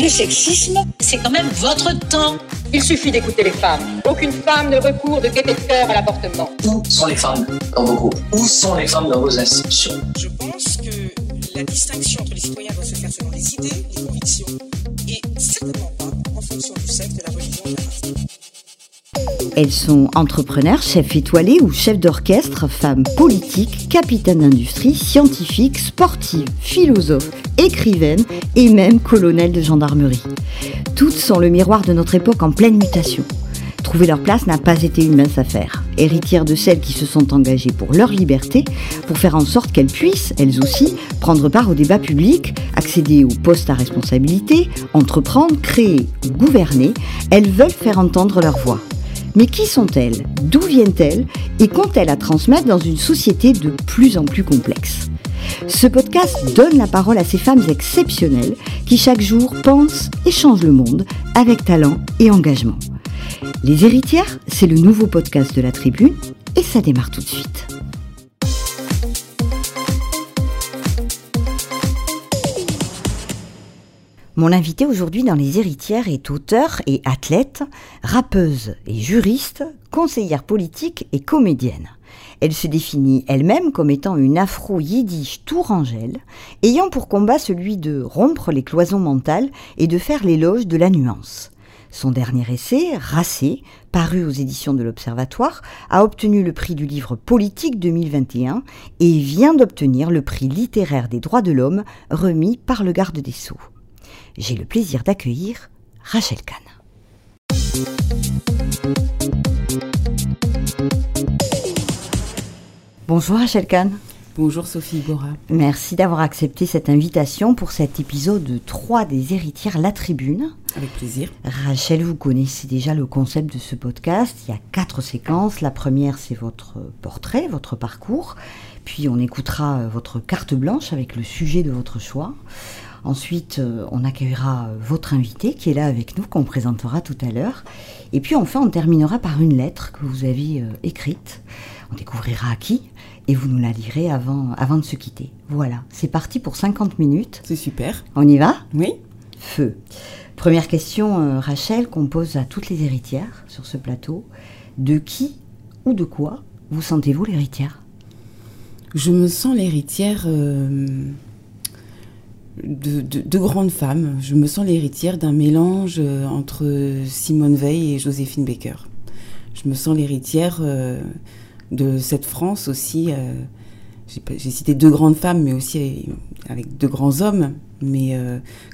Le sexisme, c'est quand même votre temps. Il suffit d'écouter les femmes. Aucune femme ne recourt de gaieté de cœur à l'avortement. Où sont les femmes dans vos groupes Où sont les femmes dans vos institutions Je pense que la distinction entre les citoyens doit se faire selon les idées, les convictions, et certainement pas en fonction du sexe, de la Elles sont entrepreneurs, chefs étoilés ou chefs d'orchestre, femmes politiques, capitaines d'industrie, scientifiques, sportives, philosophes, écrivaines et même colonels de gendarmerie. Toutes sont le miroir de notre époque en pleine mutation. Trouver leur place n'a pas été une mince affaire. Héritières de celles qui se sont engagées pour leur liberté, pour faire en sorte qu'elles puissent, elles aussi, prendre part au débat public, accéder aux postes à responsabilité, entreprendre, créer ou gouverner, elles veulent faire entendre leur voix. Mais qui sont-elles? D'où viennent-elles? Et qu'ont-elles à transmettre dans une société de plus en plus complexe? Ce podcast donne la parole à ces femmes exceptionnelles qui chaque jour pensent et changent le monde avec talent et engagement. Les héritières, c'est le nouveau podcast de la Tribune et ça démarre tout de suite. Mon invité aujourd'hui dans Les Héritières est auteur et athlète, rappeuse et juriste, conseillère politique et comédienne. Elle se définit elle-même comme étant une afro-yiddish tourangelle, ayant pour combat celui de rompre les cloisons mentales et de faire l'éloge de la nuance. Son dernier essai, Racé, paru aux éditions de l'Observatoire, a obtenu le prix du livre politique 2021 et vient d'obtenir le prix littéraire des droits de l'homme remis par le garde des Sceaux j'ai le plaisir d'accueillir Rachel Kahn. Bonjour Rachel Kahn. Bonjour Sophie Bora. Merci d'avoir accepté cette invitation pour cet épisode 3 des héritières La Tribune. Avec plaisir. Rachel, vous connaissez déjà le concept de ce podcast. Il y a quatre séquences. La première, c'est votre portrait, votre parcours. Puis on écoutera votre carte blanche avec le sujet de votre choix. Ensuite, euh, on accueillera votre invité qui est là avec nous, qu'on présentera tout à l'heure. Et puis enfin, on terminera par une lettre que vous avez euh, écrite. On découvrira à qui et vous nous la lirez avant, avant de se quitter. Voilà, c'est parti pour 50 minutes. C'est super. On y va? Oui. Feu. Première question, euh, Rachel, qu'on pose à toutes les héritières sur ce plateau. De qui ou de quoi vous sentez-vous l'héritière? Je me sens l'héritière de, de, grandes femmes. Je me sens l'héritière d'un mélange euh, entre Simone Veil et Joséphine Baker. Je me sens l'héritière euh, de cette France aussi. Euh, j'ai cité deux grandes femmes, mais aussi avec deux grands hommes. Mais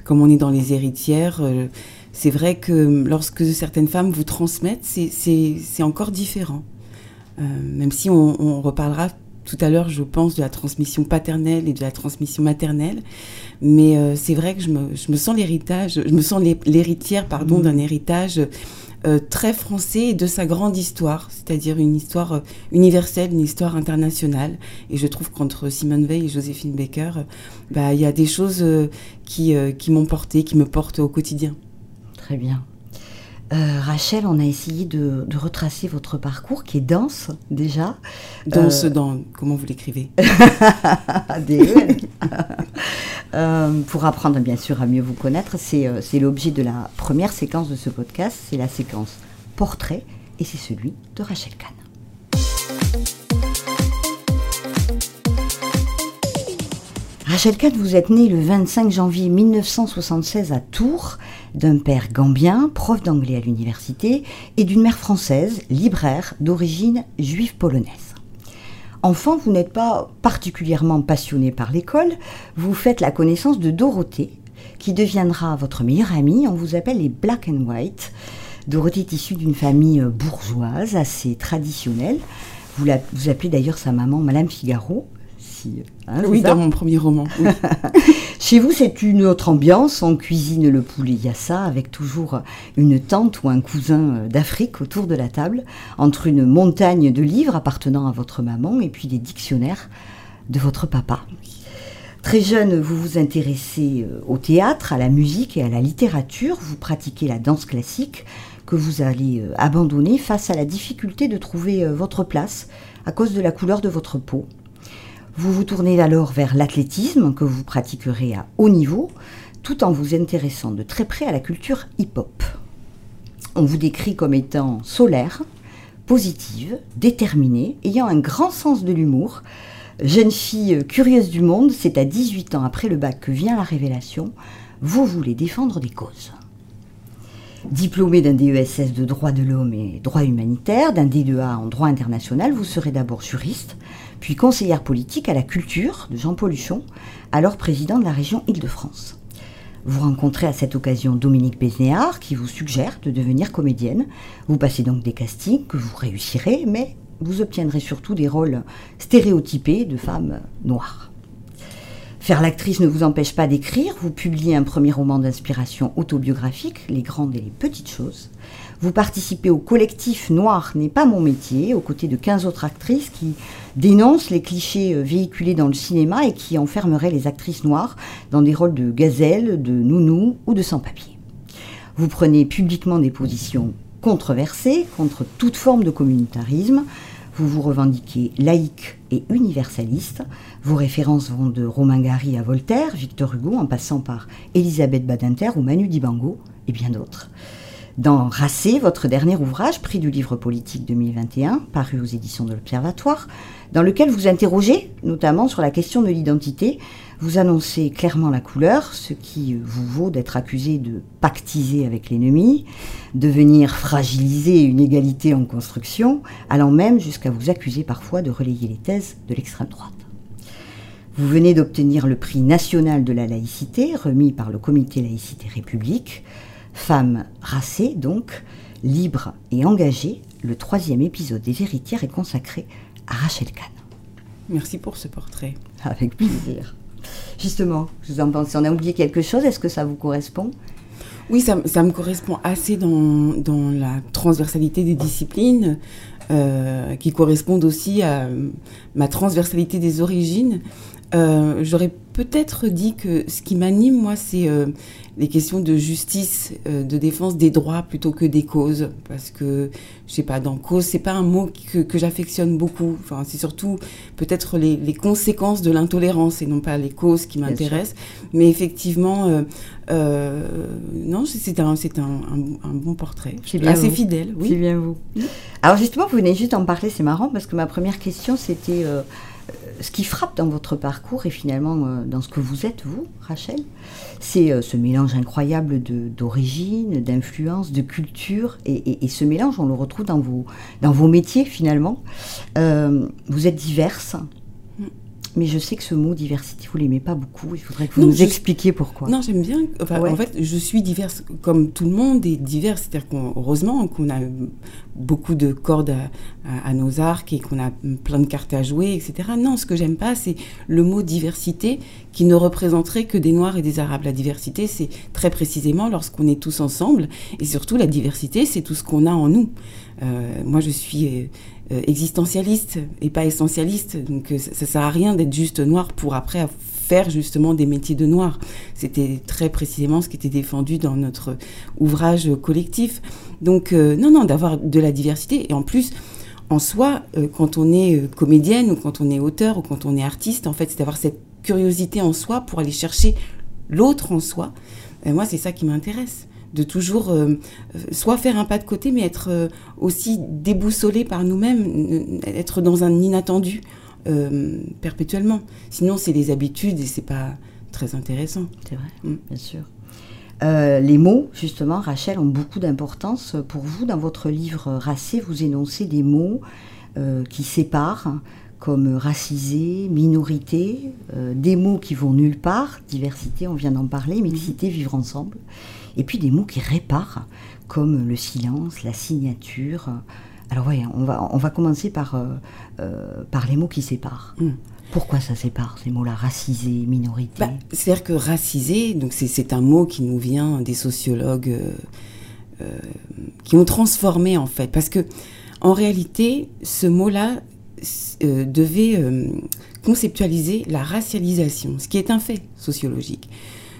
comme on est dans les héritières, c'est vrai que lorsque certaines femmes vous transmettent, c'est encore différent. même si on reparlera tout à l'heure, je pense, de la transmission paternelle et de la transmission maternelle. Mais euh, c'est vrai que je me, je me sens l'héritage, je me sens l'héritière, pardon, mmh. d'un héritage euh, très français et de sa grande histoire, c'est-à-dire une histoire euh, universelle, une histoire internationale. Et je trouve qu'entre Simone Veil et Joséphine Baker, bah, il y a des choses qui, qui m'ont porté, qui me portent au quotidien. Très bien. Euh, Rachel, on a essayé de, retracer votre parcours qui est dense déjà. Dense euh, dans, comment vous l'écrivez euh, Pour apprendre bien sûr à mieux vous connaître, c'est l'objet de la première séquence de ce podcast, c'est la séquence portrait et c'est celui de Rachel Kahn. Rachel Kahn, vous êtes née le 25 janvier 1976 à Tours d'un père gambien, prof d'anglais à l'université, et d'une mère française, libraire d'origine juive polonaise. Enfant, vous n'êtes pas particulièrement passionné par l'école, vous faites la connaissance de Dorothée, qui deviendra votre meilleure amie, on vous appelle les Black and White. Dorothée est issue d'une famille bourgeoise assez traditionnelle. Vous, vous appelez d'ailleurs sa maman Madame Figaro, Hein, oui, dans mon premier roman. Chez vous, c'est une autre ambiance. On cuisine le poulet yassa avec toujours une tante ou un cousin euh, d'Afrique autour de la table, entre une montagne de livres appartenant à votre maman et puis des dictionnaires de votre papa. Très jeune, vous vous intéressez euh, au théâtre, à la musique et à la littérature. Vous pratiquez la danse classique que vous allez euh, abandonner face à la difficulté de trouver votre place à cause de la couleur de votre peau. Vous vous tournez alors vers l'athlétisme que vous pratiquerez à haut niveau, tout en vous intéressant de très près à la culture hip-hop. On vous décrit comme étant solaire, positive, déterminée, ayant un grand sens de l'humour. Jeune fille curieuse du monde, c'est à 18 ans après le bac que vient la révélation. Vous voulez défendre des causes. Diplômé d'un DESS de droit de l'homme et droit humanitaire, d'un D2A en droit international, vous serez d'abord juriste, puis conseillère politique à la culture de Jean-Paul Huchon, alors président de la région Île-de-France. Vous rencontrez à cette occasion Dominique Besnéard qui vous suggère de devenir comédienne. Vous passez donc des castings que vous réussirez, mais vous obtiendrez surtout des rôles stéréotypés de femmes noires. Faire l'actrice ne vous empêche pas d'écrire. Vous publiez un premier roman d'inspiration autobiographique, Les grandes et les petites choses. Vous participez au collectif Noir n'est pas mon métier, aux côtés de 15 autres actrices qui dénoncent les clichés euh, véhiculés dans le cinéma et qui enfermeraient les actrices noires dans des rôles de gazelle, de nounou ou de sans-papier. Vous prenez publiquement des positions controversées contre toute forme de communautarisme. Vous vous revendiquez laïque et universaliste. Vos références vont de Romain Gary à Voltaire, Victor Hugo, en passant par Elisabeth Badinter ou Manu Dibango et bien d'autres. Dans Racé, votre dernier ouvrage, prix du livre politique 2021, paru aux éditions de l'Observatoire, dans lequel vous interrogez notamment sur la question de l'identité, vous annoncez clairement la couleur, ce qui vous vaut d'être accusé de pactiser avec l'ennemi, de venir fragiliser une égalité en construction, allant même jusqu'à vous accuser parfois de relayer les thèses de l'extrême droite. Vous venez d'obtenir le prix national de la laïcité, remis par le comité Laïcité République. Femme racée, donc, libre et engagée, le troisième épisode des Héritières est consacré à Rachel Kahn. Merci pour ce portrait. Avec plaisir. Justement, vous en pensez, on a oublié quelque chose, est-ce que ça vous correspond? Oui, ça, ça, me correspond assez dans, dans, la transversalité des disciplines, euh, qui correspondent aussi à ma transversalité des origines. Euh, J'aurais peut-être dit que ce qui m'anime, moi, c'est euh, les questions de justice, euh, de défense des droits plutôt que des causes. Parce que, je sais pas, dans cause, c'est pas un mot que, que j'affectionne beaucoup. Enfin, c'est surtout peut-être les, les, conséquences de l'intolérance et non pas les causes qui m'intéressent. Mais effectivement, euh, euh, non, c'est un, c'est un, un, un, bon portrait. Bien assez vous. fidèle. Oui. C'est bien vous. Alors justement, vous venez juste d'en parler, c'est marrant parce que ma première question, c'était euh, ce qui frappe dans votre parcours et finalement euh, dans ce que vous êtes, vous, Rachel, c'est euh, ce mélange incroyable d'origine, d'influence, de culture. Et, et, et, ce mélange, on le retrouve dans vos, dans vos métiers finalement. Euh, vous êtes diverses. Mais je sais que ce mot diversité, vous l'aimez pas beaucoup. Il faudrait que vous Non, nous expliquiez pourquoi. Non, j'aime bien. Enfin, Ouais. En fait, je suis diverse comme tout le monde et diverse. C'est-à-dire qu'on, heureusement qu'on a beaucoup de cordes à, à- à nos arcs et qu'on a plein de cartes à jouer, etc. Non, ce que j'aime pas, c'est le mot diversité qui ne représenterait que des Noirs et des Arabes. La diversité, c'est très précisément lorsqu'on est tous ensemble. Et surtout, la diversité, c'est tout ce qu'on a en nous. Euh, moi, je suis euh, existentialiste et pas essentialiste. Donc, euh, ça, ça sert à rien d'être juste noir pour après faire justement des métiers de noir. C'était très précisément ce qui était défendu dans notre ouvrage collectif. Donc, euh, non, non, d'avoir de la diversité. Et en plus, en soi, euh, quand on est euh, comédienne ou quand on est auteur ou quand on est artiste, en fait, c'est d'avoir cette curiosité en soi pour aller chercher l'autre en soi. Et moi, c'est ça qui m'intéresse de toujours euh, euh, soit faire un pas de côté, mais être euh, aussi déboussolé par nous-mêmes, être dans un inattendu euh, perpétuellement. Sinon, c'est les habitudes et c'est pas très intéressant. C'est vrai, Mm. bien sûr. Les mots, justement, Rachel, ont beaucoup d'importance pour vous. Dans votre livre Racé, vous énoncez des mots qui séparent, comme racisé, minorité, euh, des mots qui vont nulle part, diversité, on vient d'en parler, mixité, vivre ensemble, et puis des mots qui réparent, comme le silence, la signature. Alors ouais, on va, on va commencer par, euh, euh, par les mots qui séparent. Mm. Pourquoi ça sépare, ces mots-là, racisé, minorité? Bah, C'est-à-dire que racisé, donc c'est- c'est un mot qui nous vient des sociologues euh, euh, qui ont transformé en fait, parce que en réalité, ce mot-là devait euh, conceptualiser la racialisation, ce qui est un fait sociologique.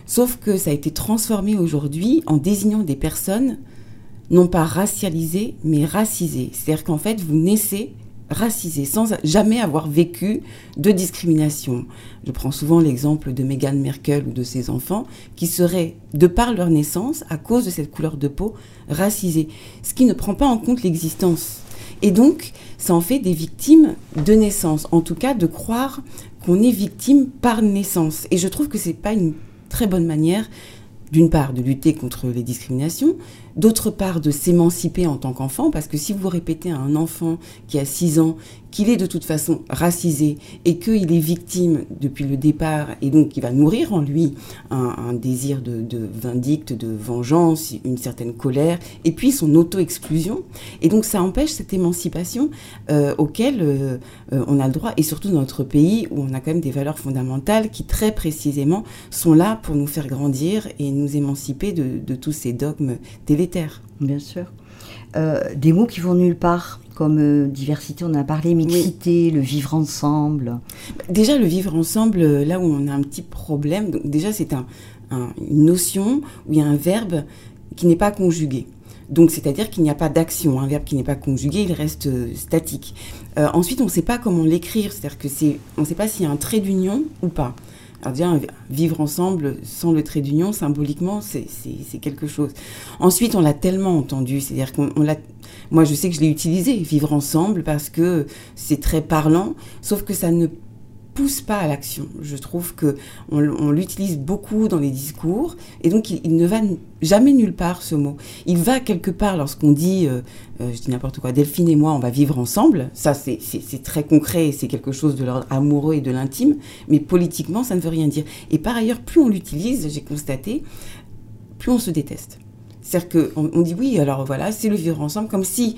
Sauf que ça a été transformé aujourd'hui en désignant des personnes non pas racialisées, mais racisées. C'est-à-dire qu'en fait, vous naissez racisés sans jamais avoir vécu de discrimination. Je prends souvent l'exemple de Meghan Merkel ou de ses enfants qui seraient, de par leur naissance, à cause de cette couleur de peau, racisés, ce qui ne prend pas en compte l'existence. Et donc, ça en fait des victimes de naissance, en tout cas de croire qu'on est victime par naissance. Et je trouve que c'est pas une très bonne manière d'une part, de lutter contre les discriminations, d'autre part, de s'émanciper en tant qu'enfant, parce que si vous répétez à un enfant qui a 6 ans qu'il est de toute façon racisé et qu'il est victime depuis le départ, et donc qu'il va nourrir en lui un, désir de, vindicte, de vengeance, une certaine colère, et puis son auto-exclusion, et donc ça empêche cette émancipation euh, auquel euh, euh, on a le droit, et surtout dans notre pays où on a quand même des valeurs fondamentales qui très précisément sont là pour nous faire grandir et nous émanciper de, tous ces dogmes Bien sûr. Euh, des mots qui vont nulle part, comme euh, diversité, on en a parlé, mixité, le vivre ensemble. Déjà, le vivre ensemble, euh, là où on a un petit problème, donc déjà c'est un, une notion où il y a un verbe qui n'est pas conjugué. Donc, c'est-à-dire qu'il n'y a pas d'action. Un verbe qui n'est pas conjugué, il reste statique. ensuite, on ne sait pas comment l'écrire. C'est-à-dire que c'est, on ne sait pas s'il y a un trait d'union ou pas. Alors vivre ensemble sans le trait d'union, symboliquement, c'est quelque chose. Ensuite, on l'a tellement entendu, c'est-à-dire qu'on l'a... Moi, je sais que je l'ai utilisé, vivre ensemble, parce que c'est très parlant, sauf que ça ne pousse pas à l'action. Je trouve que on, l'utilise beaucoup dans les discours et donc il, ne va jamais nulle part ce mot. Il va quelque part lorsqu'on dit, euh, euh, je dis n'importe quoi, Delphine et moi, on va vivre ensemble. Ça, c'est très concret, c'est quelque chose de l'ordre amoureux et de l'intime, mais politiquement, ça ne veut rien dire. Et par ailleurs, plus on l'utilise, j'ai constaté, plus on se déteste. C'est-à-dire qu'on on dit oui, alors voilà, c'est le vivre ensemble, comme si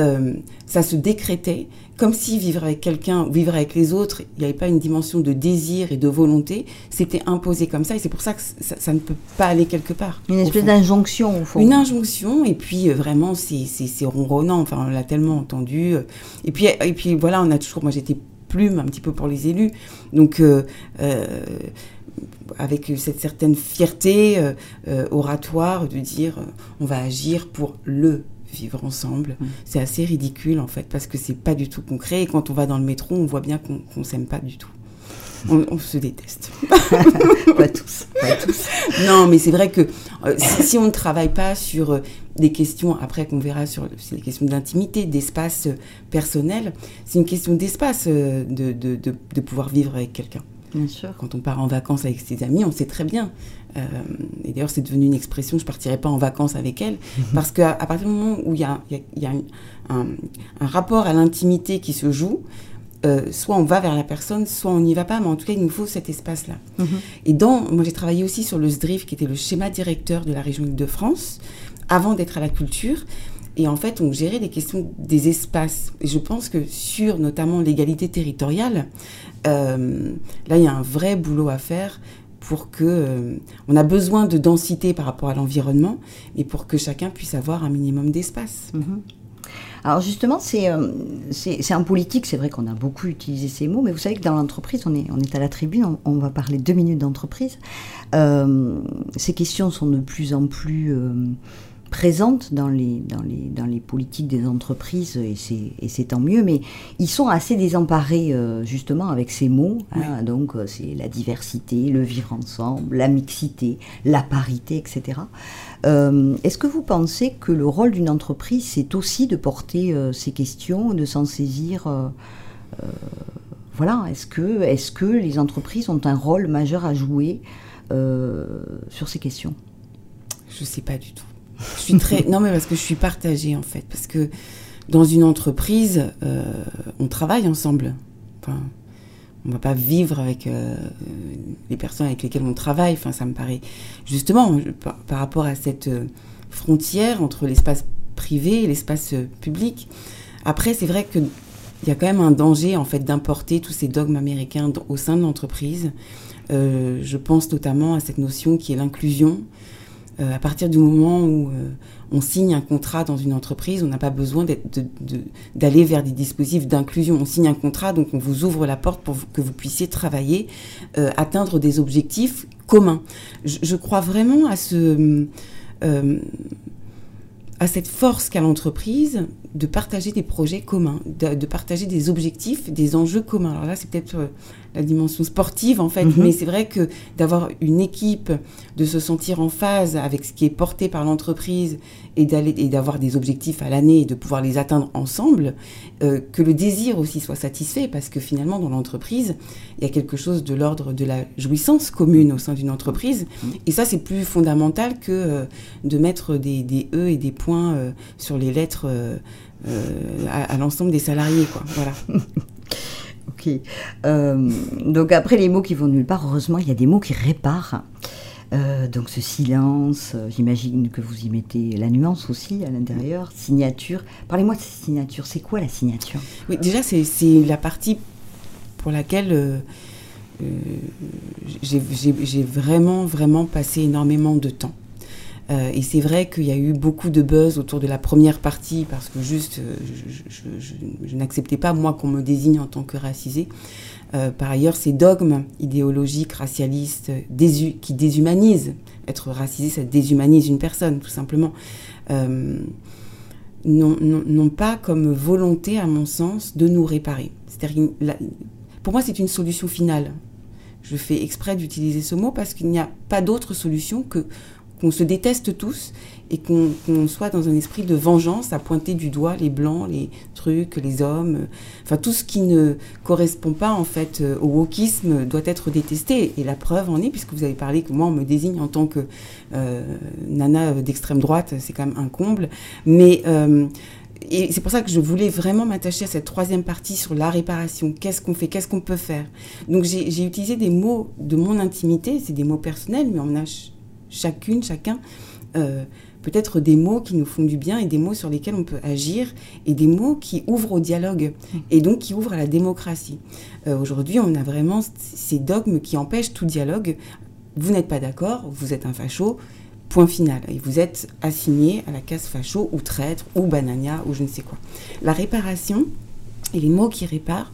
euh, ça se décrétait comme si vivre avec quelqu'un, vivre avec les autres, il n'y avait pas une dimension de désir et de volonté, c'était imposé comme ça, et c'est pour ça que ça, ne peut pas aller quelque part. Une espèce d'injonction, au fond. Une injonction, et puis euh, vraiment, c'est ronronnant, enfin, on l'a tellement entendu. Euh. et, puis, et puis voilà, on a toujours, moi j'étais plume un petit peu pour les élus, donc... Euh, avec cette certaine fierté oratoire de dire on va agir pour le vivre ensemble. Mm. C'est assez ridicule en fait parce que c'est pas du tout concret et quand on va dans le métro, on voit bien qu'on s'aime pas du tout. On, se déteste. pas, tous, tous. Non, mais c'est vrai que euh, si, on ne travaille pas sur euh, des questions, après qu'on verra sur les questions d'intimité, d'espace euh, personnel, c'est une question d'espace de, de, de, pouvoir vivre avec quelqu'un. Bien sûr. Quand on part en vacances avec ses amis, on sait très bien et d'ailleurs, c'est devenu une expression, je ne partirai pas en vacances avec elle, mhm. parce qu'à à partir du moment où il y a, un, rapport à l'intimité qui se joue, euh, soit on va vers la personne, soit on n'y va pas, mais en tout cas, il nous faut cet espace-là. Mhm. Et dans, moi, j'ai travaillé aussi sur le SDRIF, qui était le schéma directeur de la région Île-de-France, avant d'être à la culture. Et en fait, on gérait les questions des espaces. Et je pense que sur notamment l'égalité territoriale, euh, là, il y a un vrai boulot à faire pour que euh, on a besoin de densité par rapport à l'environnement et pour que chacun puisse avoir un minimum d'espace. Mhm. Alors justement, euh, c'est un politique, c'est vrai qu'on a beaucoup utilisé ces mots, mais vous savez que dans l'entreprise, on est, on est à la tribune, on, va parler deux minutes d'entreprise. Euh, ces questions sont de plus en plus présentes dans les, dans les, dans les politiques des entreprises, et c'est tant mieux, mais ils sont assez désemparés euh, justement avec ces mots. Hein. donc euh, c'est la diversité, le vivre ensemble, la mixité, la parité, etc. Euh, est-ce que vous pensez que le rôle d'une entreprise, c'est aussi de porter ces questions, de s'en saisir voilà, est-ce que, est que les entreprises ont un rôle majeur à jouer sur ces questions? Je ne sais pas du tout. Je suis très. non, mais parce que je suis partagée, en fait. Parce que dans une entreprise, euh, on travaille ensemble. Enfin, on ne va pas vivre avec euh, les personnes avec lesquelles on travaille. Enfin, ça me paraît. Justement, par, rapport à cette euh, frontière entre l'espace privé et l'espace public. Après, c'est vrai qu'il y a quand même un danger, en fait, d'importer tous ces dogmes américains au sein de l'entreprise. je pense notamment à cette notion qui est l'inclusion. Euh, à partir du moment où euh, on signe un contrat dans une entreprise, on n'a pas besoin d'aller vers des dispositifs d'inclusion. On signe un contrat, donc on vous ouvre la porte pour que vous puissiez travailler, euh, atteindre des objectifs communs. Je, crois vraiment ce à cette force qu'a l'entreprise de partager des projets communs, de, partager des objectifs, des enjeux communs. Alors là, c'est peut-être euh, la dimension sportive en fait, mhm. mais c'est vrai que d'avoir une équipe, de se sentir en phase avec ce qui est porté par l'entreprise et d'avoir des objectifs à l'année et de pouvoir les atteindre ensemble, euh, que le désir aussi soit satisfait parce que finalement dans l'entreprise, il y a quelque chose de l'ordre de la jouissance commune au sein d'une entreprise et ça c'est plus fondamental que euh, de mettre des, des, E et des points sur les lettres à, l'ensemble des salariés quoi. Voilà. ok. Euh, donc après les mots qui vont nulle part, heureusement, il y a des mots qui réparent. Euh, donc ce silence, euh, j'imagine que vous y mettez la nuance aussi à l'intérieur, signature. Parlez-moi de cette signature, c'est quoi la signature? Oui, déjà c'est la partie pour laquelle j'ai vraiment, vraiment passé énormément de temps. Euh, et c'est vrai qu'il y a eu beaucoup de buzz autour de la première partie parce que juste, euh, je, n'acceptais pas, moi, qu'on me désigne en tant que racisé. Euh, par ailleurs, ces dogmes idéologiques, racialistes, qui déshumanisent, être racisé, ça déshumanise une personne, tout simplement, n'ont pas comme volonté, à mon sens, de nous réparer. Pour moi, c'est une solution finale. Je fais exprès d'utiliser ce mot parce qu'il n'y a pas d'autre solution que qu'on se déteste tous et qu'on soit dans un esprit de vengeance à pointer du doigt les blancs, les trucs, les hommes, euh, enfin tout ce qui ne correspond pas en fait euh, au wokisme doit être détesté. Et la preuve en est, puisque vous avez parlé que moi on me désigne en tant que euh, nana d'extrême droite, c'est quand même un comble. Mais et c'est pour ça que je voulais vraiment m'attacher à cette troisième partie sur la réparation. Qu'est-ce qu'on fait? Qu'est-ce qu'on peut faire? Donc j'ai utilisé des mots de mon intimité, c'est des mots personnels, mais on a chacune, chacun, euh, peut-être des mots qui nous font du bien et des mots sur lesquels on peut agir et des mots qui ouvrent au dialogue et donc qui ouvrent à la démocratie. Euh, aujourd'hui, on a vraiment ces dogmes qui empêchent tout dialogue. Vous n'êtes pas d'accord, vous êtes un facho, point final. Et vous êtes assigné à la case facho ou traître ou banania ou je ne sais quoi. La réparation et les mots qui réparent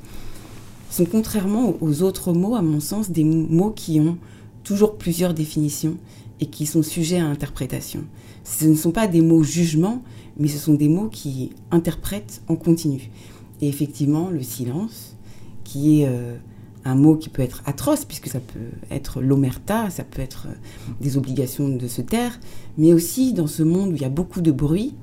sont contrairement aux autres mots, à mon sens, des mots qui ont toujours plusieurs définitions et qui sont sujets à interprétation. Ce ne sont pas des mots jugement, mais ce sont des mots qui interprètent en continu. Et effectivement, le silence, qui est euh, un mot qui peut être atroce, puisque ça peut être l'omerta, ça peut être euh, des obligations de se taire, mais aussi dans ce monde où il y a beaucoup de bruit,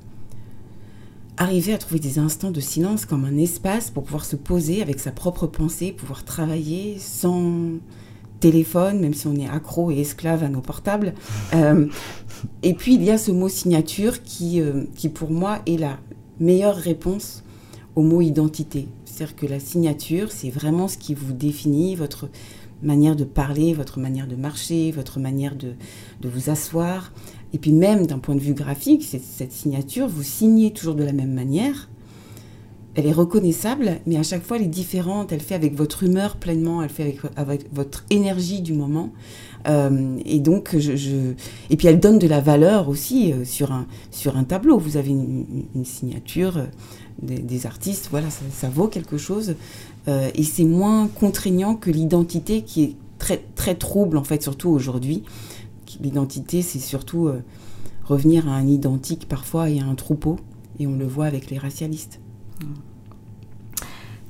arriver à trouver des instants de silence comme un espace pour pouvoir se poser avec sa propre pensée, pouvoir travailler sans téléphone, même si on est accro et esclave à nos portables. Euh, et puis il y a ce mot signature qui, euh, qui pour moi est la meilleure réponse au mot identité. C'est-à-dire que la signature, c'est vraiment ce qui vous définit, votre manière de parler, votre manière de marcher, votre manière de, de vous asseoir. Et puis même d'un point de vue graphique, cette signature, vous signez toujours de la même manière elle est reconnaissable, mais à chaque fois elle est différente. Elle fait avec votre humeur pleinement, elle fait avec, votre énergie du moment. Euh, et donc, et puis elle donne de la valeur aussi euh, sur, un, tableau. Vous avez une, signature euh, des, artistes, voilà, ça, vaut quelque chose. et c'est moins contraignant que l'identité qui est très, très trouble, en fait, surtout aujourd'hui. L'identité, c'est surtout revenir à un identique parfois et à un troupeau. Et on le voit avec les racialistes.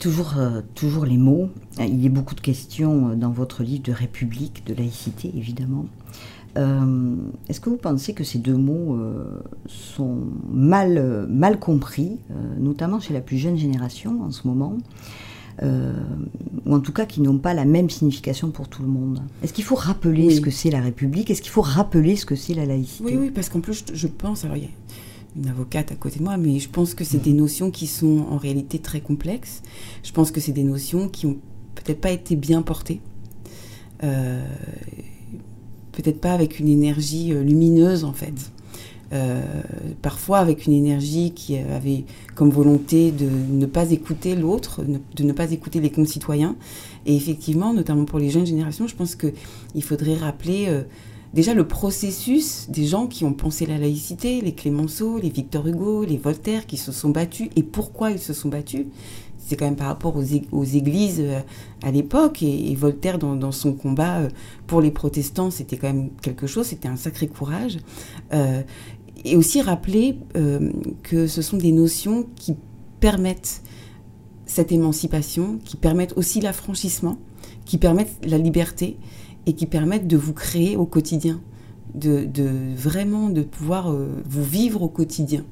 Toujours, euh, toujours les mots. Il y a beaucoup de questions euh, dans votre livre de République, de laïcité, évidemment. Euh, est-ce que vous pensez que ces deux mots sont mal, mal compris, notamment chez la plus jeune génération en ce moment ou en tout cas qui n'ont pas la même signification pour tout le monde? Est-ce qu'il faut rappeler ce que c'est la République? Est-ce qu'il faut rappeler ce que c'est la laïcité? Oui, oui, parce qu'en plus, je, pense, alors une avocate à côté de moi, mais je pense que c'est des notions qui sont en réalité très complexes. Je pense que c'est des notions qui ont peut-être pas été bien portées. Euh, peut-être pas avec une énergie euh, lumineuse en fait. Euh, parfois avec une énergie qui avait comme volonté de ne pas écouter l'autre, de ne pas écouter les concitoyens. Et effectivement, notamment pour les jeunes générations, je pense qu'il faudrait rappeler déjà le processus des gens qui ont pensé la laïcité, les Clémenceau, les Victor Hugo, les Voltaire, qui se sont battus et pourquoi ils se sont battus. C'est quand même par rapport aux, églises euh, à l'époque et, Voltaire dans, son combat euh, pour les protestants, c'était quand même quelque chose, c'était un sacré courage. Euh, et aussi rappeler que ce sont des notions qui permettent cette émancipation, qui permettent aussi l'affranchissement, qui permettent la liberté et qui permettent de vous créer au quotidien, de, vraiment de pouvoir vous vivre au quotidien.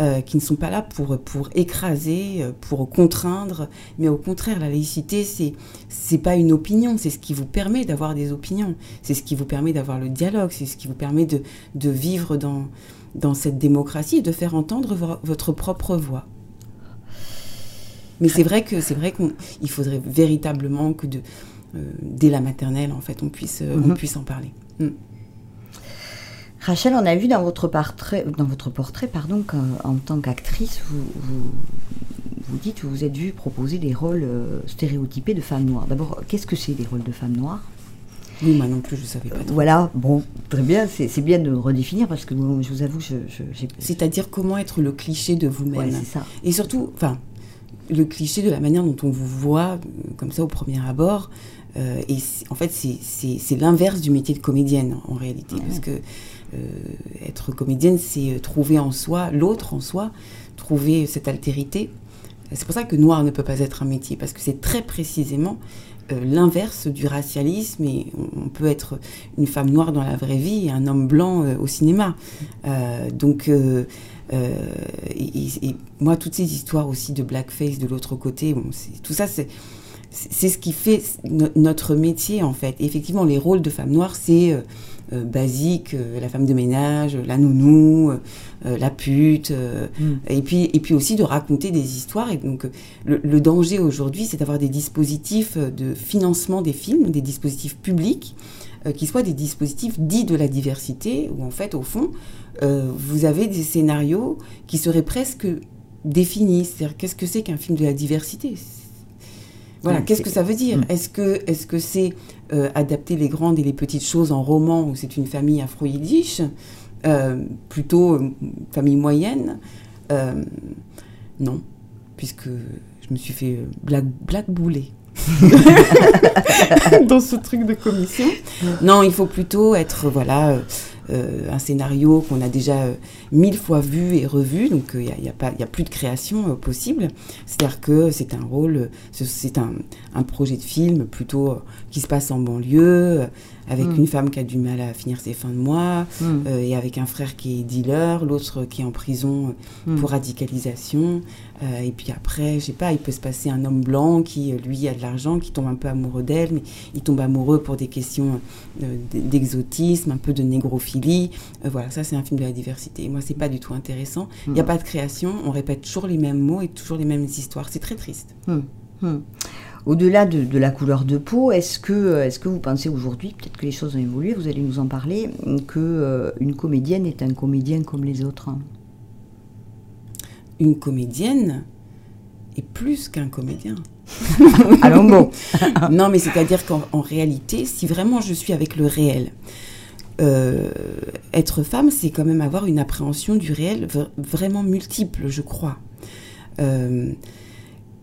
Euh, qui ne sont pas là pour, pour écraser, euh, pour contraindre, mais au contraire, la laïcité, c'est c'est pas une opinion, c'est ce qui vous permet d'avoir des opinions, c'est ce qui vous permet d'avoir le dialogue, c'est ce qui vous permet de, de vivre dans, dans cette démocratie et de faire entendre votre propre voix. Mais c'est vrai que c'est vrai qu'il faudrait véritablement que de, euh, dès la maternelle, en fait, on puisse, on mhm. puisse en parler. Mm. Rachel, on a vu dans votre portrait, dans votre portrait pardon, qu'en tant qu'actrice, vous, vous, dites que vous êtes vue proposer des rôles euh, stéréotypés de femmes noires. D'abord, qu'est-ce que c'est des rôles de femmes noires? Oui, moi non plus, je ne savais pas. Voilà, bon, très bien, c'est bien de redéfinir parce que je vous avoue, je. C'est-à-dire comment être le cliché de vous-même. c'est ça. Et surtout, enfin, le cliché de la manière dont on vous voit, euh, comme ça au premier abord. Euh, et en fait, c'est l'inverse du métier de comédienne en réalité, parce que euh, être comédienne, c'est euh, trouver en soi, l'autre en soi, trouver cette altérité. C'est pour ça que noir ne peut pas être un métier, parce que c'est très précisément euh, l'inverse du racialisme et on, peut être une femme noire dans la vraie vie et un homme blanc au cinéma. donc, et, moi, toutes ces histoires aussi de blackface de l'autre côté, bon, tout ça, c'est c'est ce qui fait notre métier en fait. effectivement, les rôles de femmes noires, c'est euh, basique, euh, la femme de ménage, la nounou, euh, la pute, mm. et, puis, et puis aussi de raconter des histoires. Et donc le, danger aujourd'hui, c'est d'avoir des dispositifs de financement des films, des dispositifs publics, qui soient des dispositifs dits de la diversité, où en fait, au fond, vous avez des scénarios qui seraient presque définis. C'est-à-dire, qu'est-ce que c'est qu'un film de la diversité? Voilà, qu'est-ce que ça veut dire mm. Est-ce que est-ce que c'est euh, adapter les grandes et les petites choses en roman où c'est une famille afro-yiddish, euh, plutôt euh, famille moyenne Non, puisque je me suis fait black, blackbouler. dans ce truc de commission. Non, il faut plutôt être voilà un scénario qu'on a déjà euh, mille fois vu et revu, donc il euh, n'y a, a, a, plus de création possible. C'est-à-dire que c'est un rôle, c'est un, un, projet de film plutôt qui se passe en banlieue, avec mm. une femme qui a du mal à finir ses fins de mois, mm. et avec un frère qui est dealer, l'autre qui est en prison mm. pour radicalisation. et puis après, je sais pas, il peut se passer un homme blanc qui, lui, a de l'argent, qui tombe un peu amoureux d'elle, mais il tombe amoureux pour des questions d'exotisme, un peu de négrophilie euh, voilà, ça c'est un film de la diversité. moi, c'est pas du tout intéressant. Il n'y a pas de création, on répète toujours les mêmes mots et toujours les mêmes histoires. C'est très triste. Hmm. Au-delà de, la couleur de peau, est-ce que, est que vous pensez aujourd'hui, peut-être que les choses ont évolué, vous allez nous en parler, que euh, une comédienne est un comédien comme les autres? Une comédienne est plus qu'un comédien. Allons bon. non, mais c'est-à-dire qu'en réalité, si vraiment je suis avec le réel, euh, être femme, c'est quand même avoir une appréhension du réel vraiment multiple, je crois. Euh,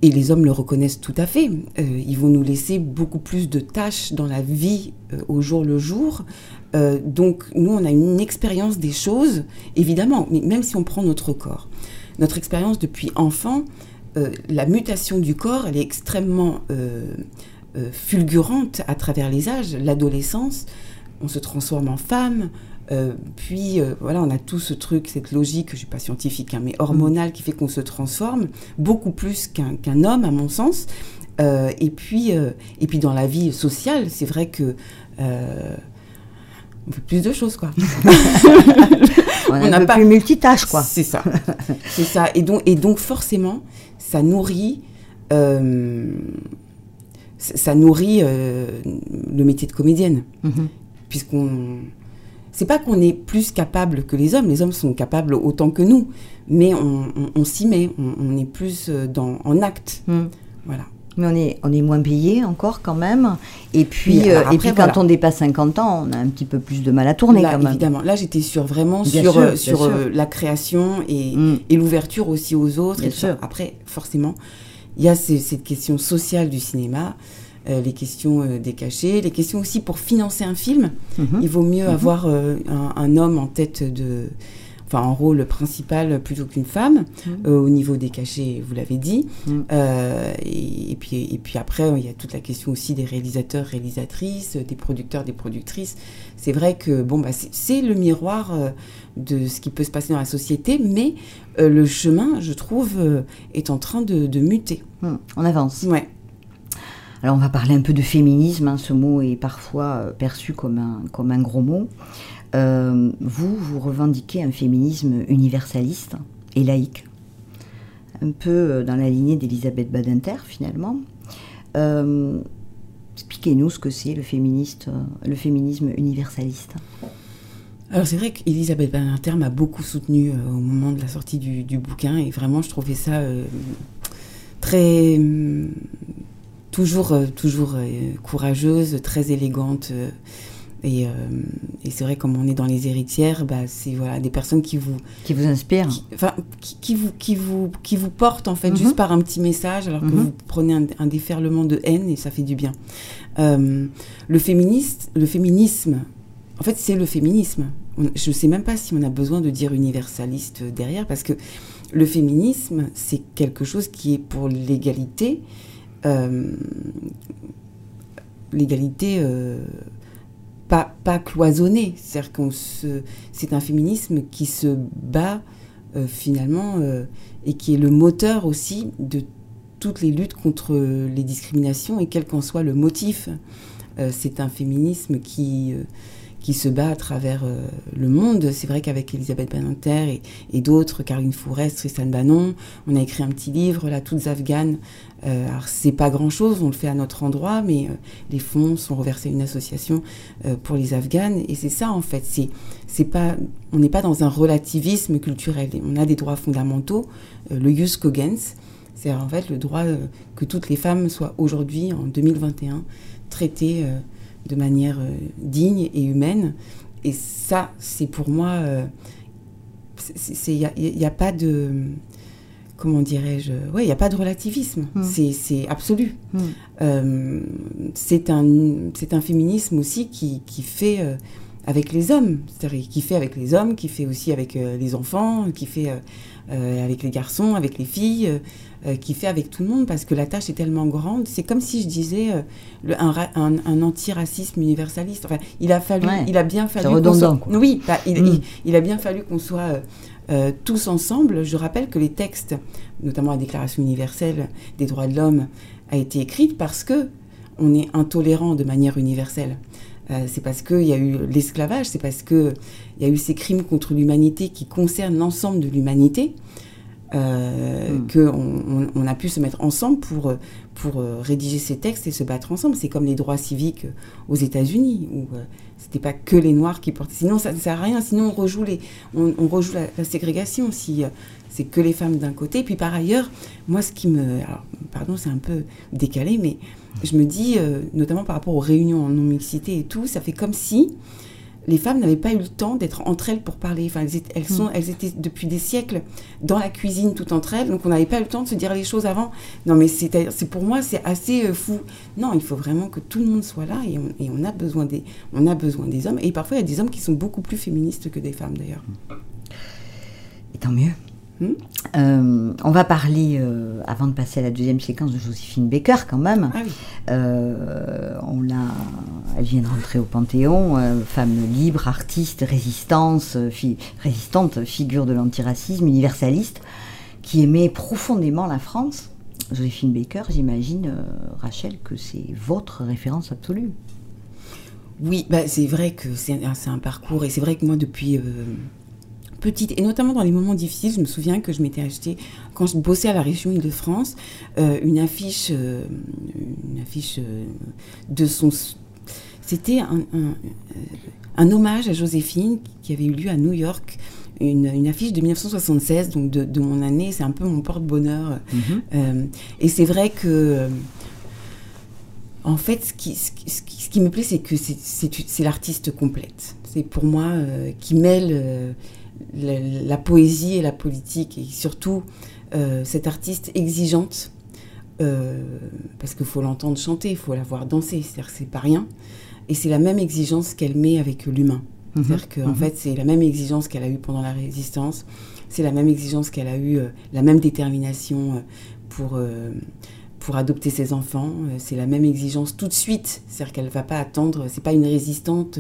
et les hommes le reconnaissent tout à fait. Euh, ils vont nous laisser beaucoup plus de tâches dans la vie au jour le jour. donc nous, on a une expérience des choses, évidemment, même si on prend notre corps. Notre expérience depuis enfant, la mutation du corps, elle est extrêmement fulgurante à travers les âges, l'adolescence on se transforme en femme. Euh, puis euh, voilà, on a tout ce truc, cette logique, je ne suis pas scientifique, hein, mais hormonale qui fait qu'on se transforme beaucoup plus qu'un homme, à mon sens. Euh, et, puis, et puis dans la vie sociale, c'est vrai que on fait plus de choses, quoi. on n'a pas plus multitâche, quoi. C'est ça, c'est ça. Et donc, et donc forcément, ça nourrit ça nourrit le métier de comédienne. Mm-hmm puisqu'on c'est pas qu'on est plus capable que les hommes, les hommes sont capables autant que nous, mais on, s'y met, on, est plus euh, dans, en acte. Hmm. Voilà. Mais on est, on est moins payé encore quand même. Et puis, euh, et puis quand on dépasse 50 ans, on a un petit peu plus de mal à tourner quand même. Évidemment. Là, j'étais sur vraiment sur, euh, sur la création et, hmm. et l'ouverture aussi aux autres. et Après, forcément, il y a cette question sociale du cinéma. Euh, les questions euh, des cachets, les questions aussi pour financer un film. Mhm. Il vaut mieux mhm. avoir euh, un, homme en tête de, enfin en rôle principal plutôt qu'une femme Mm. au niveau des cachets, vous l'avez dit. Euh, et, et puis et puis après il y a toute la question aussi des réalisateurs, réalisatrices, des producteurs, des productrices. C'est vrai que bon bah c'est- le miroir euh, de ce qui peut se passer dans la société, mais le chemin, je trouve, est en train de, de muter. Hmm, On avance. Ouais. Alors on va parler un peu de féminisme, hein, ce mot est parfois euh, perçu comme un, gros mot. Euh, vous, vous revendiquez un féminisme universaliste et laïque, un peu euh, dans la lignée d'Elisabeth Badinter finalement. Expliquez-nous ce que c'est le, le féminisme universaliste. Alors c'est vrai qu'Elisabeth Badinter m'a beaucoup soutenue au moment de la sortie du, bouquin et vraiment je trouvais ça très hum, toujours euh, toujours euh, courageuse, très élégante euh, et, euh, et c'est vrai comme on est dans les héritières, bah, c'est voilà des personnes qui vous Qui vous inspire qui, enfin, qui, qui vous, qui, vous, qui vous porte en fait Mhm. juste par un petit message alors que Mhm. vous prenez un, un déferlement de haine et ça fait du bien. Euh, le, féministe, le féminisme, en fait c'est le féminisme. On- je ne sais même pas si on a besoin de dire universaliste derrière parce que le féminisme c'est quelque chose qui est pour l'égalité. Euh, l'égalité euh, pas, pas cloisonnée. C'est un féminisme qui se bat euh, finalement et qui est le moteur aussi de toutes les luttes contre les discriminations et quel qu'en soit le motif. C'est un féminisme qui, qui se bat à travers le monde. C'est vrai qu'avec Elisabeth Badinter et, d'autres, Caroline Fourest, Tristan Bannon, on a écrit un petit livre, là, Toutes afghanes. Euh, alors, c'est pas grand-chose, on le fait à notre endroit, mais euh, les fonds sont reversés à une association euh, pour les Afghanes. Et c'est ça, en fait. C'est, c'est pas, on n'est pas dans un relativisme culturel. On a des droits fondamentaux, euh, le jus cogens, c'est en fait le droit que toutes les femmes soient aujourd'hui, en 2021, traitées de manière digne et humaine. Et ça, c'est pour moi, il n'y a pas de, comment dirais-je, ouais, il n'y a pas de relativisme. Mm. C'est, absolu. Mm. Euh, c'est un, féminisme aussi qui, qui fait euh, avec les hommes, c'est-à-dire qui fait avec les hommes, qui fait aussi avec euh, les enfants, qui fait avec les garçons, avec les filles, euh, qui fait avec tout le monde, parce que la tâche est tellement grande. C'est comme si je disais euh, le- un, un, un antiracisme universaliste. Enfin, il a fallu, Ouais. il a bien fallu. Redondant, soit-. Oui, bah, il, Mm. il- il a bien fallu qu'on soit euh, euh, tous ensemble. Je rappelle que les textes, notamment la Déclaration universelle des droits de l'homme, a été écrite parce que on est intolérant de manière universelle. Euh, c'est parce qu'il y a eu l'esclavage, c'est parce qu'il y a eu ces crimes contre l'humanité qui concernent l'ensemble de l'humanité euh, Mm. qu'on on, on a pu se mettre ensemble pour, pour euh, rédiger ces textes et se battre ensemble. C'est comme les droits civiques euh, aux États-Unis, où euh, c'était pas que les Noirs qui portaient. Sinon, ça ne sert à rien. Sinon, on rejoue, les, on, on rejoue la, la ségrégation. Si euh, c'est que les femmes d'un côté. Puis par ailleurs, moi, ce qui me. alors, pardon, c'est un peu décalé, mais je me dis, notamment par rapport aux réunions en non-mixité et tout, ça fait comme si les femmes n'avaient pas eu le temps d'être entre elles pour parler. Enfin, elles, étaient, elles, sont, elles étaient depuis des siècles dans la cuisine tout entre elles, donc on n'avait pas eu le temps de se dire les choses avant. Non, mais c'est c'est pour moi, c'est assez euh, fou. Non, il faut vraiment que tout le monde soit là et on, et on a, besoin des, on a besoin des hommes. Et parfois, il y a des hommes qui sont beaucoup plus féministes que des femmes d'ailleurs. Et tant mieux. Hmm. Euh, on va parler, euh, avant de passer à la deuxième séquence, de Joséphine Baker quand même. Ah oui. Euh, on l'a, elle vient de rentrer au Panthéon, femme libre, artiste, résistance, fi- résistante, figure de l'antiracisme, universaliste, qui aimait profondément la France. Joséphine Baker, j'imagine, Rachel, que c'est votre référence absolue. Oui, bah, c'est vrai que c'est un, un parcours et c'est vrai que moi depuis petite et notamment dans les moments difficiles, je me souviens que je m'étais acheté quand je bossais à la région Île-de-France euh, une affiche, euh, une affiche euh, de son. C'était un, un, un hommage à Joséphine qui avait eu lieu à New York. Une, une affiche de 1976, donc de, de mon année, c'est un peu mon porte-bonheur. Euh, et c'est vrai que en fait, ce qui, ce qui, ce qui- me plaît, c'est que c'est- l'artiste complète. C'est pour moi euh, qui mêle euh, la, la poésie et la politique, et surtout euh, cette artiste exigeante, euh, parce qu'il faut l'entendre chanter, il faut la voir danser, c'est-à-dire que c'est pas rien. Et c'est la même exigence qu'elle met avec l'humain. Mhm. C'est-à-dire qu'en en fait, c'est la même exigence qu'elle a eue pendant la résistance, c'est la même exigence qu'elle a eue, la même détermination pour pour adopter ses enfants. Euh, c'est la même exigence tout de suite. C'est-à-dire qu'elle ne va pas attendre. C'est pas une résistante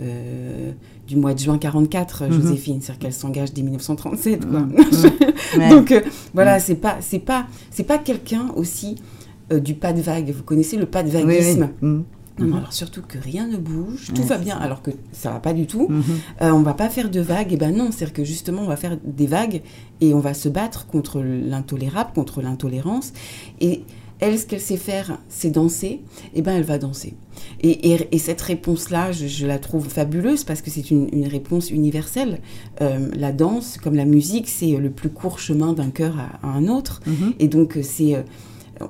euh, du mois de juin 44, mhm. Joséphine. C'est-à-dire qu'elle s'engage dès 1937. Quoi. Mhm. Donc euh, voilà, c'est pas c'est pas c'est pas quelqu'un aussi du pas de vague. Vous connaissez le pas de vaguisme? Mhm. Non, non, alors surtout que rien ne bouge, tout va bien, alors que ça va pas du tout. On va pas faire de vagues, et ben non, c'est-à-dire que justement on va faire des vagues et on va se battre contre l'intolérable, contre l'intolérance. Et elle, ce qu'elle sait faire, c'est danser, et ben elle va danser. Et, cette réponse-là, je, la trouve fabuleuse parce que c'est une, réponse universelle. Euh, la danse, comme la musique, c'est le plus court chemin d'un cœur à, un autre. Mm-hmm. Et donc c'est euh,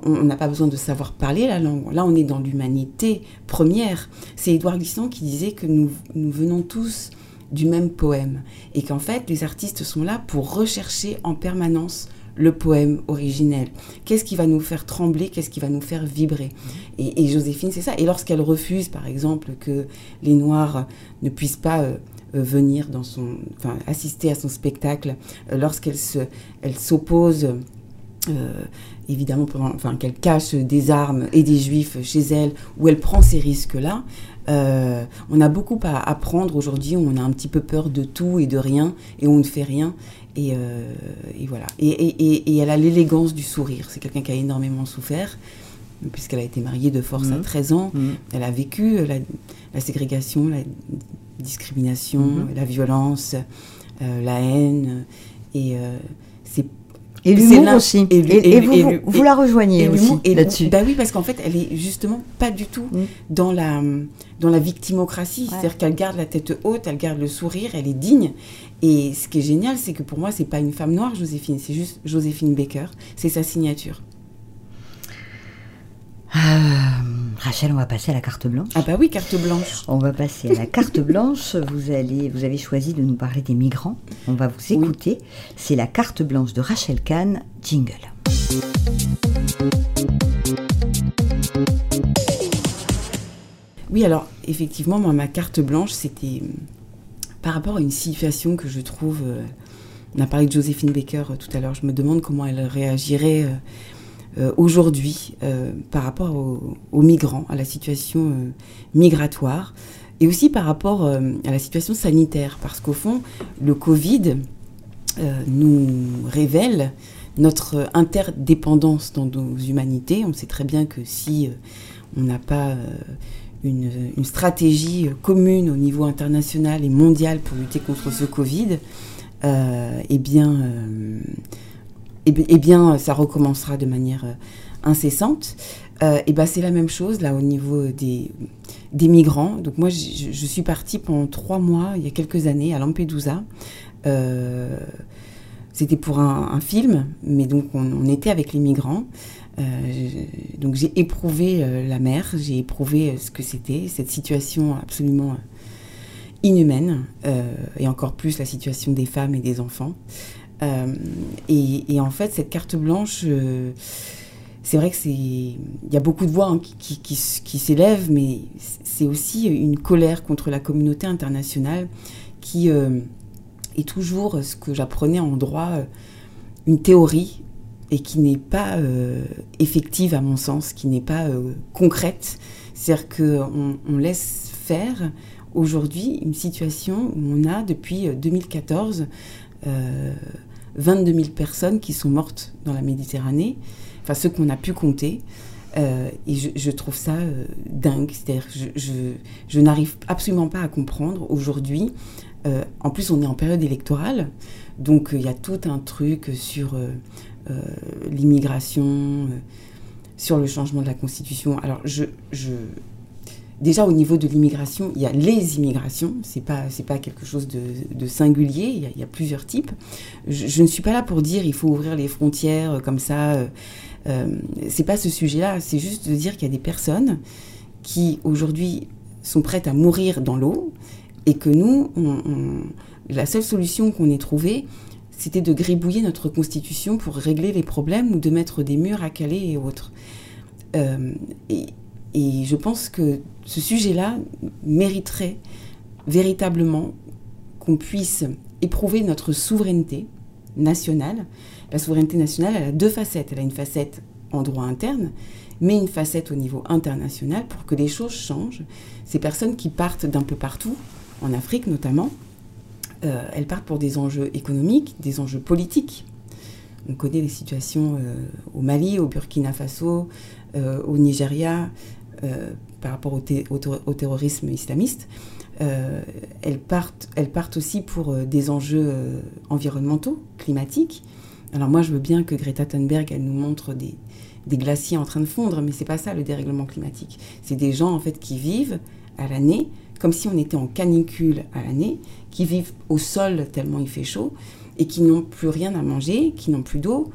on n'a pas besoin de savoir parler la langue. Là, on est dans l'humanité première. C'est Édouard Glissant qui disait que nous, nous venons tous du même poème et qu'en fait, les artistes sont là pour rechercher en permanence le poème originel. Qu'est-ce qui va nous faire trembler Qu'est-ce qui va nous faire vibrer et, Joséphine, c'est ça. Et lorsqu'elle refuse, par exemple, que les Noirs ne puissent pas euh, euh, venir dans son, enfin, assister à son spectacle, euh, lorsqu'elle se, elle s'oppose évidemment, enfin, qu'elle cache des armes et des juifs chez elle, où elle prend ces risques-là. Euh, on a beaucoup à apprendre aujourd'hui, on a un petit peu peur de tout et de rien, et on ne fait rien. Et, euh, voilà. Et, elle a l'élégance du sourire. C'est quelqu'un qui a énormément souffert, puisqu'elle a été mariée de force à 13 mmh. ans. Mmh. Elle a vécu la, ségrégation, la discrimination, mmh. la violence, euh, la haine. Et et l'humour aussi. Et, vous, vous, la rejoignez aussi là-dessus. Bah oui, parce qu'en fait, elle est justement pas du tout mm. dans, la, dans la victimocratie. C'est-à-dire qu'elle garde la tête haute, elle garde le sourire, elle est digne. Et ce qui est génial, c'est que pour moi, c'est pas une femme noire, Joséphine, c'est juste Joséphine Baker. C'est sa signature. Euh, Rachel, on va passer à la carte blanche. Ah bah oui, carte blanche. On va passer à la carte blanche. Vous, allez, vous avez choisi de nous parler des migrants. On va vous écouter. C'est la carte blanche de Rachel Kahn, jingle. Oui, alors effectivement, moi, ma carte blanche, c'était euh, par rapport à une situation que je trouve... Euh, on a parlé de Joséphine Baker tout à l'heure. Je me demande comment elle réagirait euh, aujourd'hui euh, par rapport aux, migrants, à la situation euh, migratoire, et aussi par rapport à la situation sanitaire, parce qu'au fond, le Covid nous révèle notre interdépendance dans nos humanités. On sait très bien que si on n'a pas une, une, stratégie commune au niveau international et mondial pour lutter contre ce Covid, eh bien, eh bien, ça recommencera de manière euh, incessante. Euh, et ben, c'est la même chose là au niveau des, des migrants. Donc moi, je, suis partie pendant trois mois, il y a quelques années, à Lampedusa. Euh, c'était pour un, film, mais donc on, était avec les migrants. donc j'ai éprouvé la mer, j'ai éprouvé ce que c'était, cette situation absolument inhumaine, et encore plus la situation des femmes et des enfants. Euh, et, en fait, cette carte blanche, euh, c'est vrai que c'est, il y a beaucoup de voix hein, qui, s'élèvent, mais c'est aussi une colère contre la communauté internationale qui euh, est toujours ce que j'apprenais en droit, une théorie et qui n'est pas effective à mon sens, qui n'est pas concrète. C'est-à-dire qu'on on laisse faire aujourd'hui une situation où on a depuis 2014 22 000 personnes qui sont mortes dans la Méditerranée, enfin ceux qu'on a pu compter. Euh, et je, trouve ça euh, dingue. C'est-à-dire, je, je, n'arrive absolument pas à comprendre aujourd'hui. Euh, en plus, on est en période électorale, donc il y a tout un truc sur l'immigration, sur le changement de la Constitution. Alors, je, déjà au niveau de l'immigration, il y a les immigrations, c'est pas pas quelque chose de, singulier, il y, a, plusieurs types. Je, ne suis pas là pour dire il faut ouvrir les frontières euh, comme ça. Euh, euh, c'est pas ce sujet-là, c'est juste de dire qu'il y a des personnes qui aujourd'hui sont prêtes à mourir dans l'eau et que nous, la seule solution qu'on ait trouvée, c'était de gribouiller notre constitution pour régler les problèmes ou de mettre des murs à caler et autres. et, et je pense que ce sujet-là mériterait véritablement qu'on puisse éprouver notre souveraineté nationale. La souveraineté nationale, elle a deux facettes. Elle a une facette en droit interne, mais une facette au niveau international pour que les choses changent. Ces personnes qui partent d'un peu partout, en Afrique notamment, euh, elles partent pour des enjeux économiques, des enjeux politiques. On connaît les situations euh, au Mali, au Burkina Faso, euh, au Nigeria, par rapport au, terrorisme islamiste. elles, partent, elles partent aussi pour des enjeux environnementaux, climatiques. Alors moi, je veux bien que Greta Thunberg, elle nous montre des, glaciers en train de fondre, mais c'est pas ça le dérèglement climatique. C'est des gens en fait qui vivent à l'année comme si on était en canicule à l'année, qui vivent au sol tellement il fait chaud et qui n'ont plus rien à manger, qui n'ont plus d'eau.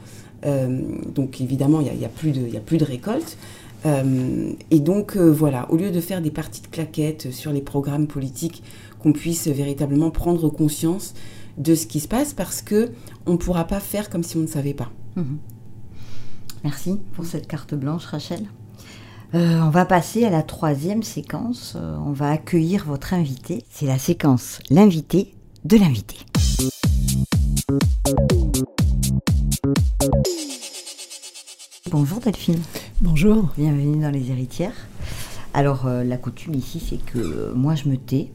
Euh, donc évidemment, il n'y a, plus de, a plus de récolte. Euh, et donc euh, voilà, au lieu de faire des parties de claquettes sur les programmes politiques, qu'on puisse véritablement prendre conscience de ce qui se passe parce que on ne pourra pas faire comme si on ne savait pas. Mhm. Merci pour cette carte blanche, Rachel. Euh, on va passer à la troisième séquence. On va accueillir votre invité. C'est la séquence L'invité de l'invité. Bonjour Delphine. Bonjour. Bienvenue dans les héritières. Alors euh, la coutume ici c'est que moi je me tais.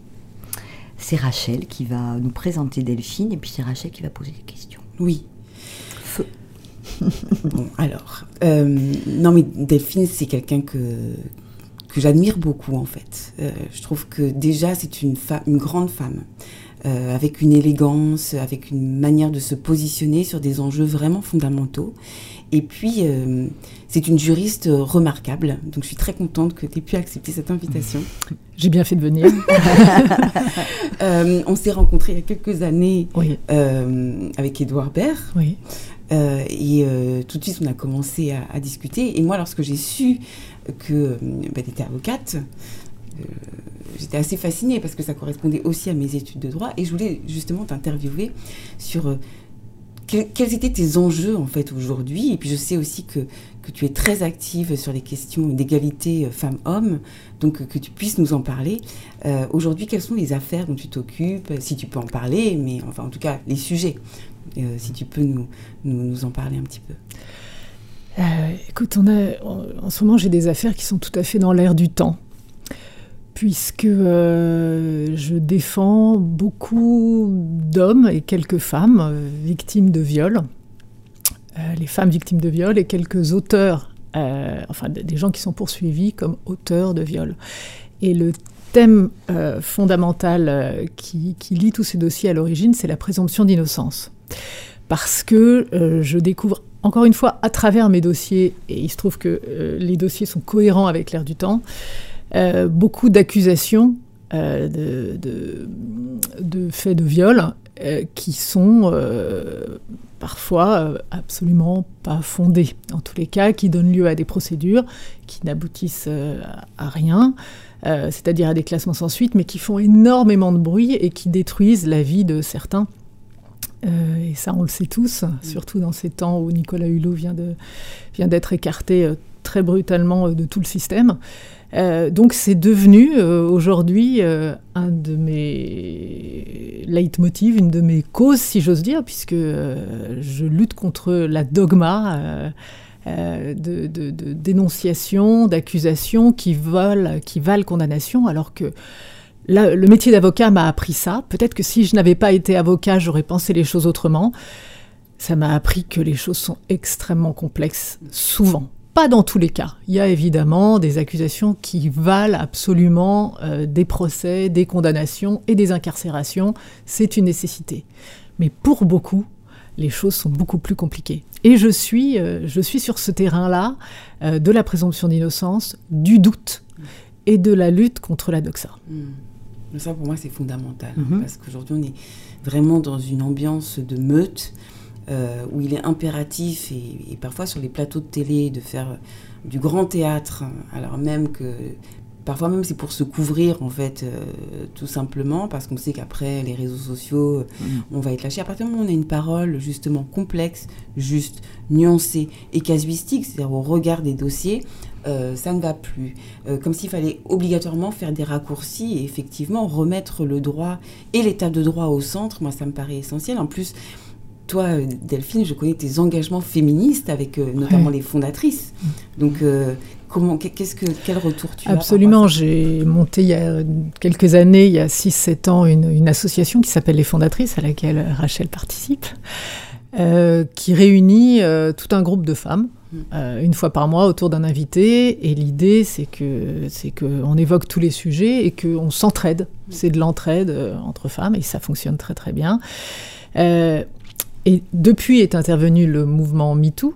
C'est Rachel qui va nous présenter Delphine et puis c'est Rachel qui va poser des questions. Oui. bon, alors, euh, non mais Delphine, c'est quelqu'un que, que j'admire beaucoup en fait. Euh, je trouve que déjà c'est une, une grande femme, euh, avec une élégance, avec une manière de se positionner sur des enjeux vraiment fondamentaux. Et puis, c'est une juriste remarquable. Donc, je suis très contente que tu aies pu accepter cette invitation. J'ai bien fait de venir. on s'est rencontrés il y a quelques années avec Édouard Baird. Oui. Euh, et euh, tout de suite, on a commencé à, discuter. Et moi, lorsque j'ai su que bah, tu étais avocate, euh, j'étais assez fascinée parce que ça correspondait aussi à mes études de droit. Et je voulais justement t'interviewer sur quels étaient tes enjeux en fait aujourd'hui? Et puis je sais aussi que, que tu es très active sur les questions d'égalité femmes-hommes, donc que tu puisses nous en parler. aujourd'hui, quelles sont les affaires dont tu t'occupes, si tu peux en parler, mais enfin en tout cas les sujets euh, si tu peux nous, nous, en parler un petit peu. Euh, écoute, en, ce moment, j'ai des affaires qui sont tout à fait dans l'air du temps, puisque euh, je défends beaucoup d'hommes et quelques femmes victimes de viol, les femmes victimes de viol et quelques auteurs, enfin des gens qui sont poursuivis comme auteurs de viol. Et le thème fondamental qui, qui lie tous ces dossiers à l'origine, c'est la présomption d'innocence parce que euh, je découvre encore une fois à travers mes dossiers, et il se trouve que euh, les dossiers sont cohérents avec l'air du temps, euh, beaucoup d'accusations de, de, faits de viol qui sont parfois absolument pas fondés, en tous les cas, qui donnent lieu à des procédures qui n'aboutissent à rien. c'est-à-dire à des classements sans suite, mais qui font énormément de bruit et qui détruisent la vie de certains euh, et ça, on le sait tous, mm. surtout dans ces temps où Nicolas Hulot vient, de, vient d'être écarté euh, très brutalement euh, de tout le système. donc c'est devenu aujourd'hui un de mes leitmotivs, une de mes causes, si j'ose dire, puisque je lutte contre la dogma de, dénonciation, d'accusation qui valent, qui valent condamnation, alors que le métier d'avocat m'a appris ça. Peut-être que si je n'avais pas été avocat, j'aurais pensé les choses autrement. Ça m'a appris que les choses sont extrêmement complexes, souvent. Pas dans tous les cas. Il y a évidemment des accusations qui valent absolument euh, des procès, des condamnations et des incarcérations. C'est une nécessité. Mais pour beaucoup, les choses sont beaucoup plus compliquées. Et je suis, euh, je suis sur ce terrain-là euh, de la présomption d'innocence, du doute et de la lutte contre la doxa. Hmm. Ça, pour moi, c'est fondamental. Mhm. Parce qu'aujourd'hui, on est vraiment dans une ambiance de meute euh, où il est impératif, et, parfois sur les plateaux de télé, de faire du grand théâtre, alors même que parfois même c'est pour se couvrir en fait euh, tout simplement parce qu'on sait qu'après les réseaux sociaux mhm. on va être lâché à partir du moment où on a une parole justement complexe juste nuancée et casuistique c'est-à-dire au regard des dossiers euh, ça ne va plus. Euh, comme s'il fallait obligatoirement faire des raccourcis et effectivement remettre le droit et l'état de droit au centre. Moi, ça me paraît essentiel. En plus, toi, Delphine, je connais tes engagements féministes avec notamment les fondatrices. Donc, Comment, qu'est-ce que, quel retour tu as Absolument, j'ai monté il y a quelques années, il y a 6-7 ans, une, une, association qui s'appelle Les Fondatrices, à laquelle Rachel participe, euh, qui réunit euh, tout un groupe de femmes, mm. euh, une fois par mois, autour d'un invité. Et l'idée, c'est que c'est qu'on évoque tous les sujets et qu'on s'entraide. Mm. C'est de l'entraide entre femmes, et ça fonctionne très très bien. Et depuis est intervenu le mouvement MeToo,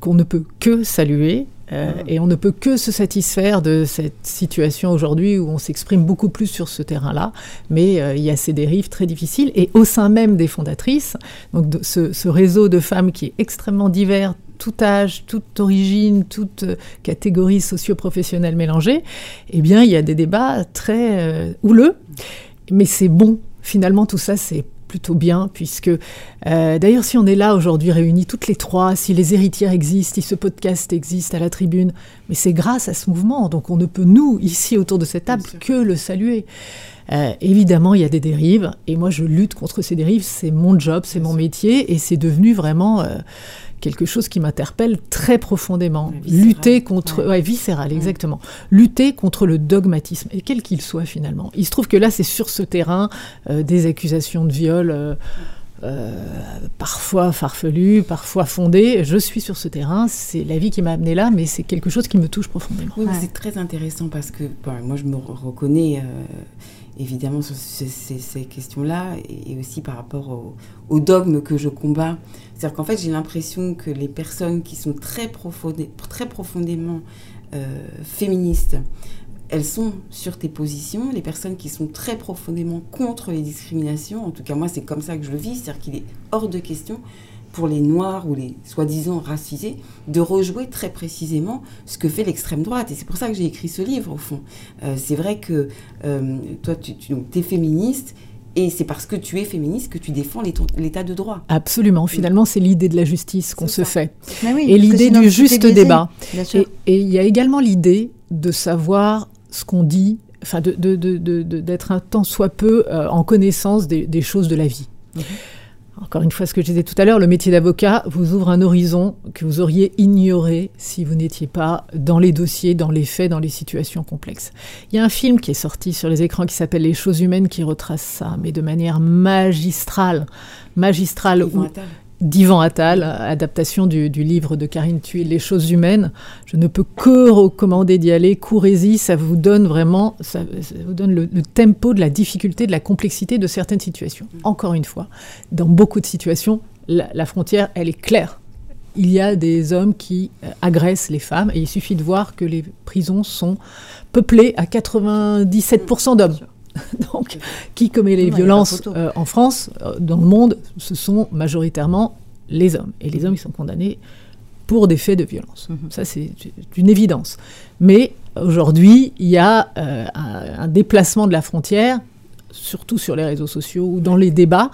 qu'on ne peut que saluer euh, et on ne peut que se satisfaire de cette situation aujourd'hui où on s'exprime beaucoup plus sur ce terrain-là, mais euh, il y a ces dérives très difficiles. Et au sein même des fondatrices, donc de ce, réseau de femmes qui est extrêmement divers, tout âge, toute origine, toute euh, catégorie socio-professionnelle mélangée, eh bien, il y a des débats très houleux, mais c'est bon. Finalement, tout ça, c'est plutôt bien, puisque euh, d'ailleurs, si on est là aujourd'hui réunis toutes les trois, si les héritières existent, si ce podcast existe à la tribune, mais c'est grâce à ce mouvement. Donc on ne peut, nous, ici autour de cette table, que le saluer. Euh, évidemment, il y a des dérives, et moi je lutte contre ces dérives, c'est mon job, c'est mon métier, et c'est devenu vraiment... Euh, quelque chose qui m'interpelle très profondément. Lutter contre, ouais. viscéral, exactement. Lutter contre le dogmatisme, et quel qu'il soit finalement. Il se trouve que là, c'est sur ce terrain euh, des accusations de viol. Euh, euh, parfois farfelues, parfois fondées. Je suis sur ce terrain, c'est la vie qui m'a amené là, mais c'est quelque chose qui me touche profondément. Oui, c'est très intéressant parce que moi je me reconnais évidemment sur ces, questions-là et, aussi par rapport au, au, dogme que je combats. C'est-à-dire qu'en fait, j'ai l'impression que les personnes qui sont très, très profondément euh, féministes, elles sont sur tes positions. Les personnes qui sont très profondément contre les discriminations, en tout cas moi c'est comme ça que je le vis, c'est-à-dire qu'il est hors de question pour les Noirs ou les soi-disant racisés de rejouer très précisément ce que fait l'extrême droite. Et c'est pour ça que j'ai écrit ce livre, au fond. Euh, c'est vrai que euh, toi, tu, tu es féministe. Et c'est parce que tu es féministe que tu défends l'état de droit. Absolument. Finalement, c'est l'idée de la justice qu'on se fait. et l'idée du juste débat. Et il y a également l'idée de savoir ce qu'on dit, enfin d'être de, de, un tant soit peu euh, en connaissance des, choses de la vie. Mhm. Encore une fois, ce que je disais tout à l'heure, le métier d'avocat vous ouvre un horizon que vous auriez ignoré si vous n'étiez pas dans les dossiers, dans les faits, dans les situations complexes. Il y a un film qui est sorti sur les écrans qui s'appelle Les choses humaines qui retrace ça, mais de manière magistrale. Magistrale. D'Ivan Attal, adaptation du, livre de Karine Thuy, Les choses humaines. Je ne peux que recommander d'y aller. Courez-y, ça vous donne vraiment, ça, vous donne le, tempo de la difficulté, de la complexité de certaines situations. Encore une fois, dans beaucoup de situations, la, frontière, elle est claire. Il y a des hommes qui euh, agressent les femmes et il suffit de voir que les prisons sont peuplées à 97% d'hommes. Donc, qui commet les violences euh, en France, euh, dans le monde, ce sont majoritairement les hommes. Et les hommes, ils sont condamnés pour des faits de violence. Mhm. Ça, c'est une évidence. Mais aujourd'hui, il y a euh, un, déplacement de la frontière, surtout sur les réseaux sociaux ou dans les débats,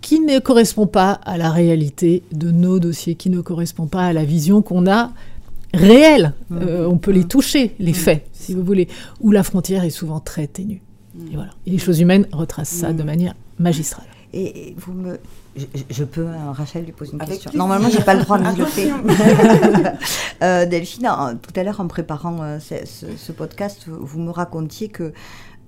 qui ne correspond pas à la réalité de nos dossiers, qui ne correspond pas à la vision qu'on a réelle. Mhm. on peut les mhm. toucher, les faits, si vous voulez, où la frontière est souvent très ténue. Et, voilà. et les choses humaines retracent ça de manière magistrale. Et vous me. Je, peux, euh, Rachel, lui poser une question. Normalement, j'ai pas le droit de développer. euh, Delphine, tout à l'heure, en préparant euh, ce, podcast, vous me racontiez que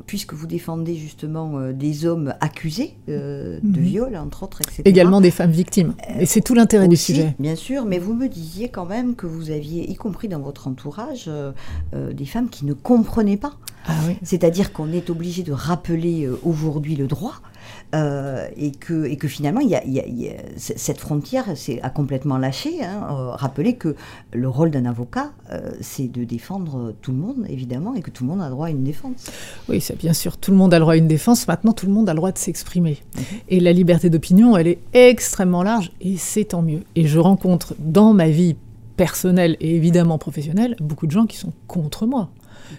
puisque vous défendez justement euh, des hommes accusés euh, de mhm. viol, entre autres, etc. Également des femmes victimes. Et c'est tout l'intérêt du sujet. Bien sûr, mais vous me disiez quand même que vous aviez, y compris dans votre entourage, euh, des femmes qui ne comprenaient pas. Ah oui. C'est-à-dire qu'on est obligé de rappeler aujourd'hui le droit, euh, et, que, et que finalement, y a, cette frontière a complètement lâché. Hein. Euh, rappelez que le rôle d'un avocat, euh, c'est de défendre tout le monde, évidemment, et que tout le monde a droit à une défense. Oui, c'est bien sûr, tout le monde a le droit à une défense. Maintenant, tout le monde a le droit de s'exprimer. Mhm. Et la liberté d'opinion, elle est extrêmement large, et c'est tant mieux. Et je rencontre dans ma vie personnelle et évidemment professionnelle beaucoup de gens qui sont contre moi.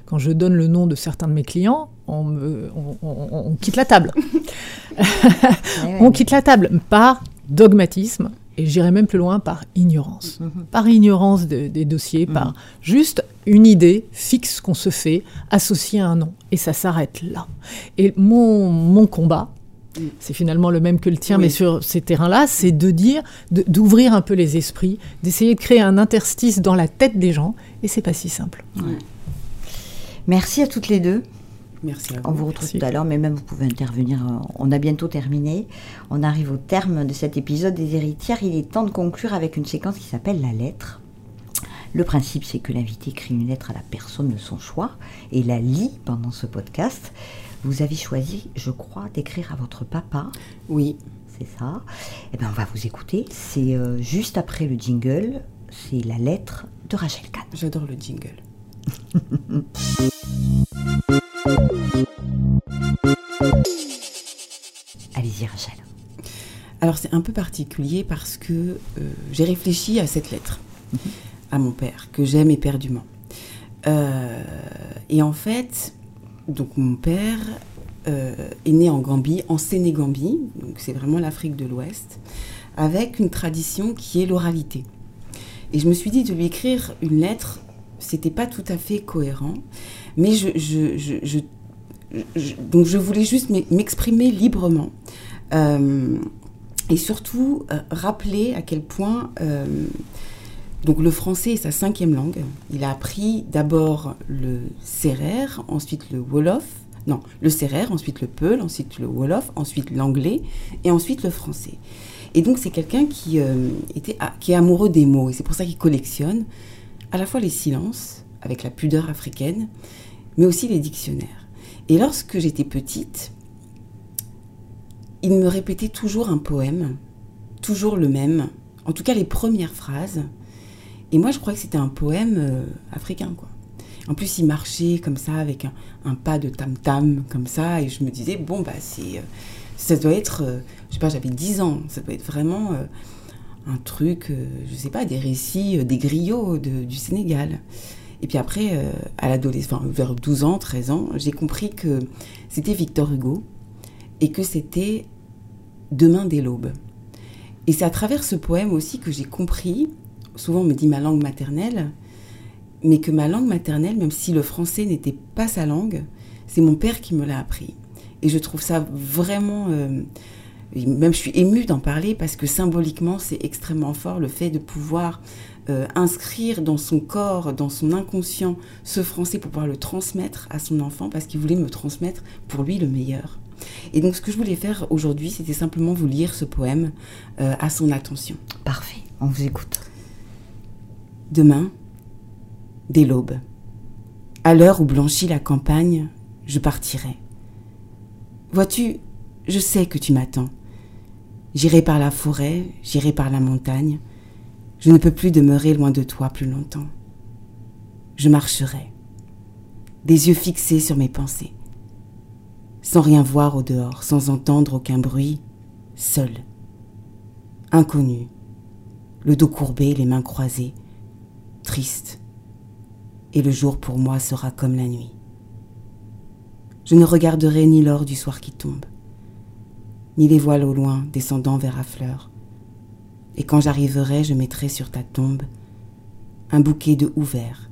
Quand je donne le nom de certains de mes clients, on, quitte la table. on quitte la table par dogmatisme et j'irais même plus loin par ignorance. Par ignorance de- des dossiers, par juste une idée fixe qu'on se fait, associée à un nom. Et ça s'arrête là. Et mon, mon combat, c'est finalement le même que le tien, Oui. mais sur ces terrains-là, c'est de dire, d'ouvrir un peu les esprits, d'essayer de créer un interstice dans la tête des gens, et c'est pas si simple. Merci à toutes les deux. Merci à On vous. retrouve Merci. tout à l'heure, mais même vous pouvez intervenir. euh, On a bientôt terminé. On arrive au terme de cet épisode des héritières. Il est temps de conclure avec une séquence qui s'appelle la lettre. Le principe, c'est que l'invité écrit une lettre à la personne de son choix et la lit pendant ce podcast. Vous avez choisi, je crois, d'écrire à votre papa. Oui, C'est ça. Eh bien, on va vous écouter. C'est euh, juste après le jingle. C'est la lettre de Rachel Kahn. j'adore le jingle. Allez-y, Rachel. Alors c'est un peu particulier parce que euh, j'ai réfléchi à cette lettre à mon père que j'aime éperdument. Euh, et en fait, donc mon père euh, est né en Gambie, en Sénégambie, donc c'est vraiment l'Afrique de l'Ouest, avec une tradition qui est l'oralité. Et je me suis dit de lui écrire une lettre, c'était pas tout à fait cohérent, mais je, je- je- je- donc je voulais juste m'e- m'exprimer librement. Euh, et surtout euh, rappeler à quel point euh, donc le français est sa cinquième langue. Il a appris d'abord le sérère, ensuite le wolof, non, le sérère, ensuite le peul, ensuite le wolof, ensuite l'anglais et ensuite le français. Et donc c'est quelqu'un qui, qui est amoureux des mots et c'est pour ça qu'il collectionne à la fois les silences avec la pudeur africaine, mais aussi les dictionnaires. Et lorsque j'étais petite, il me répétait toujours un poème, toujours le même, en tout cas les premières phrases. Et moi, je crois que c'était un poème euh, africain, quoi. En plus, il marchait comme ça, avec un, pas de tam-tam, comme ça, et je me disais, bon, bah, c'est, euh, ça doit être, euh, je sais pas, j'avais 10 ans, ça doit être vraiment euh, un truc, euh, je sais pas, des récits, euh, des griots du Sénégal. Et puis après, euh, à l'adolescence, vers 12 ans, 13 ans, j'ai compris que c'était Victor Hugo, et que c'était Demain dès l'aube. Et c'est à travers ce poème aussi que j'ai compris, souvent on me dit ma langue maternelle, mais que ma langue maternelle, même si le français n'était pas sa langue, c'est mon père qui me l'a appris. Et je trouve ça vraiment... même je suis émue d'en parler parce que symboliquement c'est extrêmement fort le fait de pouvoir euh, inscrire dans son corps, dans son inconscient, ce français pour pouvoir le transmettre à son enfant parce qu'il voulait me transmettre pour lui le meilleur. Et donc ce que je voulais faire aujourd'hui, c'était simplement vous lire ce poème euh, à son attention. Parfait. On vous écoute. Demain, dès l'aube, à l'heure où blanchit la campagne, je partirai. Vois-tu, je sais que tu m'attends. J'irai par la forêt, j'irai par la montagne. Je ne peux plus demeurer loin de toi plus longtemps. Je marcherai, des yeux fixés sur mes pensées, sans rien voir au dehors, sans entendre aucun bruit, seul, inconnu, le dos courbé, les mains croisées, triste, et le jour pour moi sera comme la nuit. Je ne regarderai ni l'or du soir qui tombe, ni les voiles au loin descendant vers à fleurs. Et quand j'arriverai, je mettrai sur ta tombe un bouquet de houx verts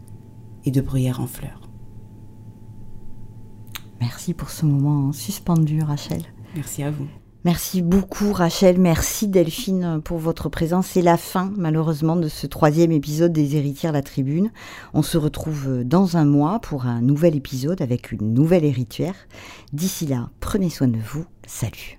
et de bruyères en fleurs. Merci pour ce moment suspendu, Rachel. Merci à vous. Merci beaucoup Rachel, merci Delphine pour votre présence. C'est la fin malheureusement de ce troisième épisode des Héritières La Tribune. On se retrouve dans un mois pour un nouvel épisode avec une nouvelle héritière. D'ici là, prenez soin de vous. Salut.